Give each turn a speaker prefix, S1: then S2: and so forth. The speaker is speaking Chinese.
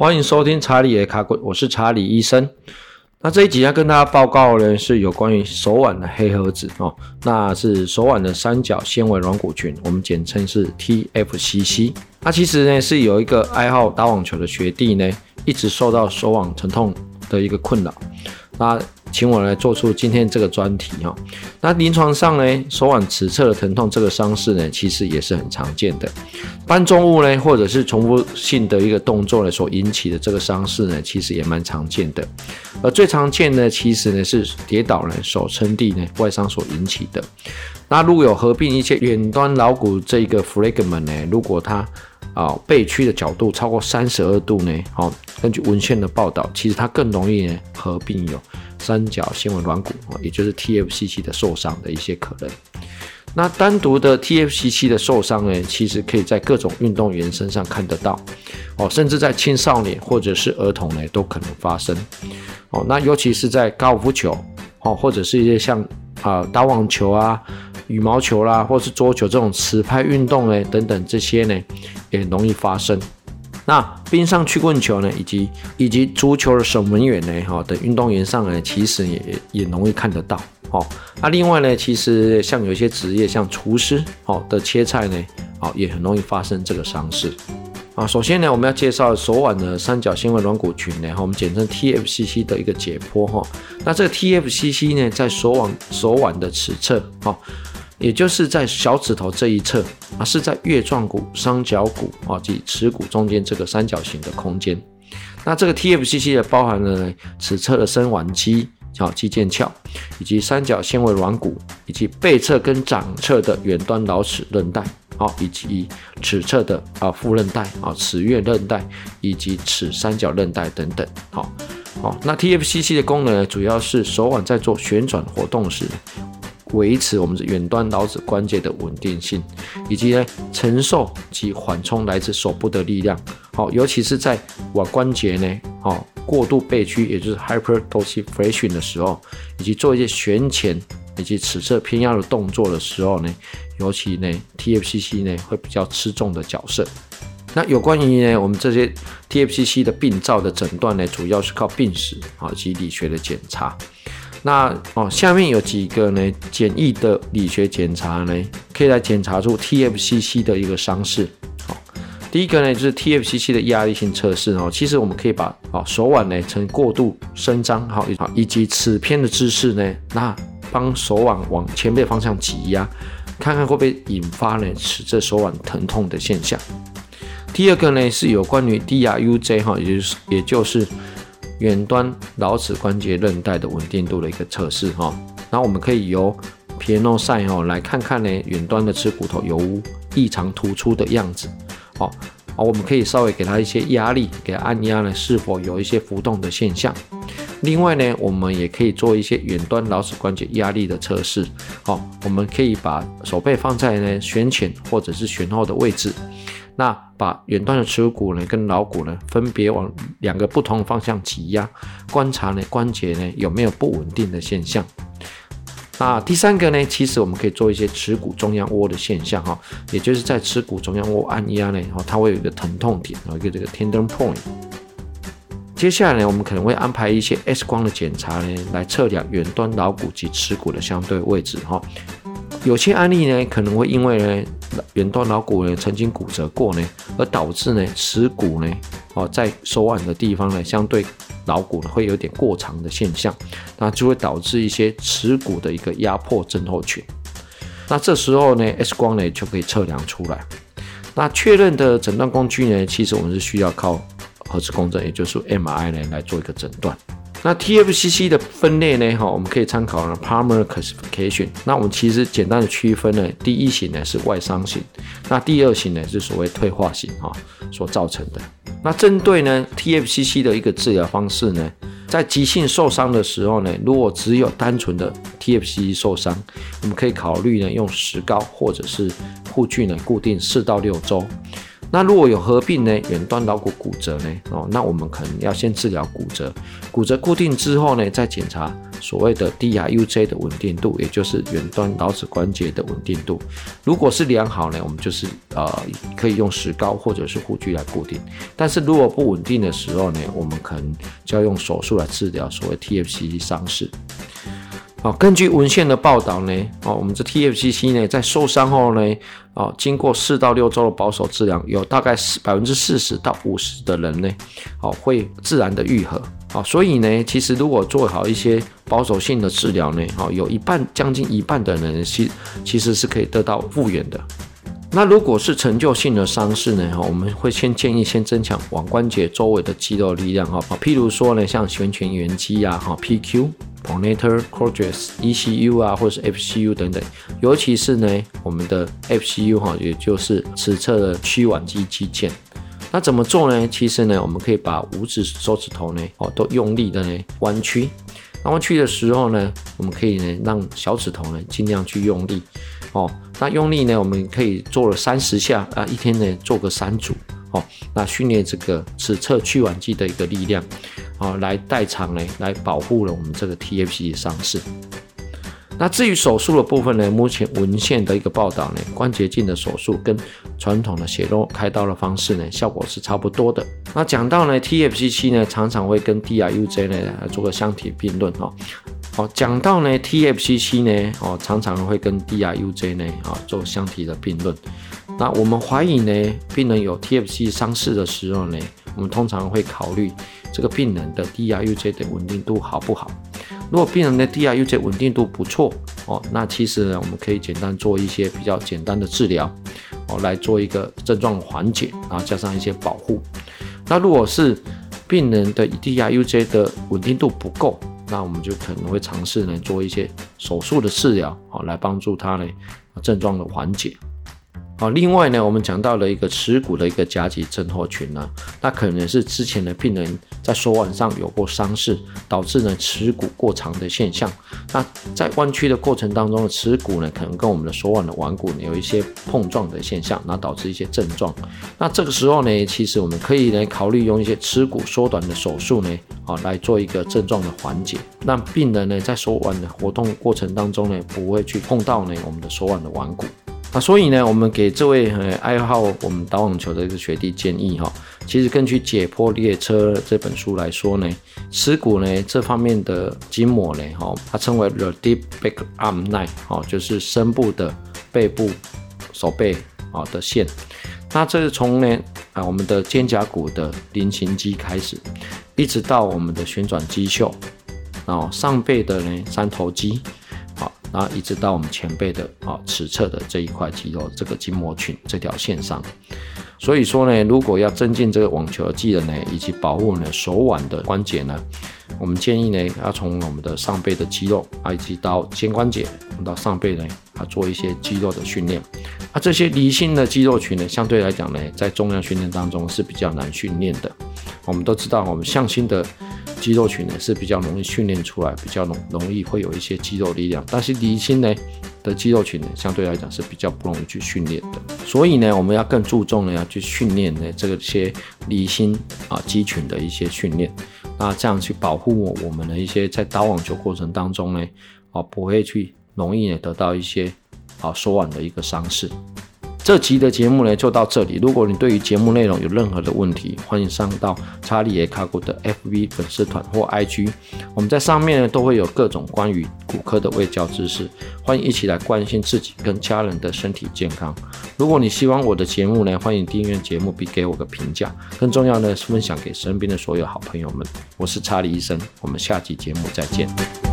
S1: 欢迎收听查理的卡滚，我是查理医生。那这一集要跟大家报告呢，是有关于手腕的黑盒子哦，那是手腕的三角纤维软骨群，我们简称是 TFCC。那其实呢，是有一个爱好打网球的学弟呢，一直受到手腕疼痛的一个困扰。那请我来做出今天这个专题哈。那临床上呢，手腕尺侧的疼痛这个伤势呢，其实也是很常见的。搬重物呢，或者是重复性的一个动作呢，所引起的这个伤势呢，其实也蛮常见的。而最常见的其实呢，是跌倒呢，手撑地呢，外伤所引起的。那如果有合并一些远端桡骨这个 fragment 呢，如果它啊，背屈的角度超过三十二度呢？好，根据文献的报道，其实它更容易呢合并有三角纤维软骨啊，也就是 TFCC 的受伤的一些可能。那单独的 TFCC 的受伤呢，其实可以在各种运动员身上看得到哦，甚至在青少年或者是儿童呢都可能发生哦。那尤其是在高尔夫球哦，或者是一些像啊打网球啊。羽毛球啦，或是桌球这种持拍运动呢，等等这些呢，也容易发生。那冰上曲棍球呢，以及以及足球的守门员呢，哈，等运动员上呢，其实也也容易看得到。哦，那另外呢，其实像有些职业，像厨师，哦的切菜呢，哦也很容易发生这个伤势。啊，首先呢，我们要介绍手腕的三角纤维软骨群呢，哈，我们简称 TFCC 的一个解剖哈。那这个 TFCC 呢，在手腕手腕的尺侧，哈。也就是在小指头这一侧啊，是在月状骨、双脚骨啊及耻骨中间这个三角形的空间。那这个 TFCC 的包含了尺侧的伸腕肌、啊肌腱鞘，以及三角纤维软骨，以及背侧跟掌侧的远端桡尺韧带，啊，以及尺侧的啊副韧带啊尺月韧带，以及尺三角韧带等等。好，好，那 TFCC 的功能呢，主要是手腕在做旋转活动时。维持我们的远端桡子关节的稳定性，以及呢承受及缓冲来自手部的力量。好，尤其是在腕关节呢，哦过度背屈，也就是 hyperdorsiflexion 的时候，以及做一些旋前以及尺侧偏压的动作的时候呢，尤其呢 TFCC 呢会比较吃重的角色。那有关于呢我们这些 TFCC 的病灶的诊断呢，主要是靠病史啊及理学的检查。那哦，下面有几个呢简易的理学检查呢，可以来检查出 TFCC 的一个伤势。好，第一个呢就是 TFCC 的压力性测试哦。其实我们可以把哦手腕呢呈过度伸张，好，以及此偏的姿势呢，那帮手腕往前背方向挤压，看看会不会引发呢使这手腕疼痛的现象。第二个呢是有关于 DRUJ 哈，也就是也就是。远端桡尺关节韧带的稳定度的一个测试哈，那我们可以由 p i a n o s i 哦来看看呢远端的尺骨头有无异常突出的样子，哦，好，我们可以稍微给它一些压力，给它按压呢是否有一些浮动的现象。另外呢，我们也可以做一些远端桡尺关节压力的测试，好，我们可以把手背放在呢旋前或者是旋后的位置。那把远端的耻骨呢跟桡骨呢分别往两个不同的方向挤压，观察呢关节呢有没有不稳定的现象。那第三个呢，其实我们可以做一些耻骨中央窝的现象哈，也就是在耻骨中央窝按压呢，它会有一个疼痛点，有一个这个 tender point。接下来呢，我们可能会安排一些 X 光的检查呢，来测量远端桡骨及耻骨的相对位置哈。有些案例呢，可能会因为呢远端桡骨呢曾经骨折过呢，而导致呢耻骨呢哦在手腕的地方呢相对桡骨呢会有点过长的现象，那就会导致一些耻骨的一个压迫症候群。那这时候呢 X 光呢就可以测量出来。那确认的诊断工具呢，其实我们是需要靠核磁共振，也就是 MRI 呢来做一个诊断。那 TFCC 的分类呢？哈，我们可以参考呢 Palmer classification。那我们其实简单的区分呢，第一型呢是外伤型，那第二型呢是所谓退化型哈所造成的。那针对呢 TFCC 的一个治疗方式呢，在急性受伤的时候呢，如果只有单纯的 TFCC 受伤，我们可以考虑呢用石膏或者是护具呢固定四到六周。那如果有合并呢，远端桡骨骨折呢，哦，那我们可能要先治疗骨折，骨折固定之后呢，再检查所谓的 DRUJ 的稳定度，也就是远端桡指关节的稳定度。如果是良好呢，我们就是呃可以用石膏或者是护具来固定。但是如果不稳定的时候呢，我们可能就要用手术来治疗所谓 TFC 伤势。好，根据文献的报道呢，哦，我们这 TFCC 呢，在受伤后呢，哦，经过四到六周的保守治疗，有大概四百分之四十到五十的人呢，哦，会自然的愈合。哦，所以呢，其实如果做好一些保守性的治疗呢，哦，有一半将近一半的人其其实是可以得到复原的。那如果是成就性的伤势呢，哈，我们会先建议先增强腕关节周围的肌肉力量，哈，譬如说呢，像旋拳圆肌啊，哈，PQ。Pronator Cordus ECU 啊，或是 FCU 等等，尤其是呢，我们的 FCU 哈，也就是尺侧的屈腕肌肌腱。那怎么做呢？其实呢，我们可以把五指手指头呢，哦，都用力的呢弯曲。那弯曲的时候呢，我们可以呢让小指头呢尽量去用力。哦，那用力呢，我们可以做了三十下啊，一天呢做个三组。哦，那训练这个尺侧屈腕肌的一个力量。啊，来代偿呢，来保护了我们这个 TFC 的伤势。那至于手术的部分呢，目前文献的一个报道呢，关节镜的手术跟传统的血肉开刀的方式呢，效果是差不多的。那讲到呢，TFCC 呢，常常会跟 DRUJ 呢做个相提并论哦。好，讲到呢，TFCC 呢，哦，常常会跟 DRUJ 呢，啊，做相提的并论。那我们怀疑呢，病人有 TFC 伤势的时候呢，我们通常会考虑。这个病人的 DRUJ 的稳定度好不好？如果病人的 DRUJ 稳定度不错哦，那其实呢，我们可以简单做一些比较简单的治疗哦，来做一个症状缓解，然后加上一些保护。那如果是病人的 DRUJ 的稳定度不够，那我们就可能会尝试呢做一些手术的治疗哦，来帮助他呢症状的缓解。好，另外呢，我们讲到了一个耻骨的一个夹脊症候群呢，那可能是之前的病人在手腕上有过伤势，导致呢耻骨过长的现象。那在弯曲的过程当中的耻骨呢，可能跟我们的手腕的腕骨呢有一些碰撞的现象，那导致一些症状。那这个时候呢，其实我们可以呢考虑用一些耻骨缩短的手术呢，啊来做一个症状的缓解，让病人呢在手腕的活动过程当中呢，不会去碰到呢我们的手腕的腕骨。那所以呢，我们给这位爱好我们打网球的一个学弟建议哈，其实根据《解剖列车》这本书来说呢，耻骨呢这方面的筋膜呢，哈，它称为 the deep back arm line，哈，就是深部的背部手背啊的线。那这是从呢啊我们的肩胛骨的菱形肌开始，一直到我们的旋转肌袖，然后上背的呢三头肌。然后一直到我们前背的啊尺侧的这一块肌肉，这个筋膜群这条线上。所以说呢，如果要增进这个网球的技能呢，以及保护呢手腕的关节呢，我们建议呢要从我们的上背的肌肉啊，以及到肩关节，到上背呢啊做一些肌肉的训练。啊，这些离心的肌肉群呢，相对来讲呢，在重量训练当中是比较难训练的。我们都知道，我们向心的。肌肉群呢是比较容易训练出来，比较容容易会有一些肌肉力量，但是离心呢的肌肉群呢相对来讲是比较不容易去训练的，所以呢我们要更注重呢要去训练呢这个些离心啊肌群的一些训练，那这样去保护我们的一些在打网球过程当中呢啊不会去容易呢得到一些啊手腕的一个伤势。这集的节目呢就到这里。如果你对于节目内容有任何的问题，欢迎上到查理耶卡古的 FB 粉丝团或 IG，我们在上面呢都会有各种关于骨科的卫教知识，欢迎一起来关心自己跟家人的身体健康。如果你希望我的节目呢，欢迎订阅节目并给我个评价，更重要的是分享给身边的所有好朋友们。我是查理医生，我们下集节目再见。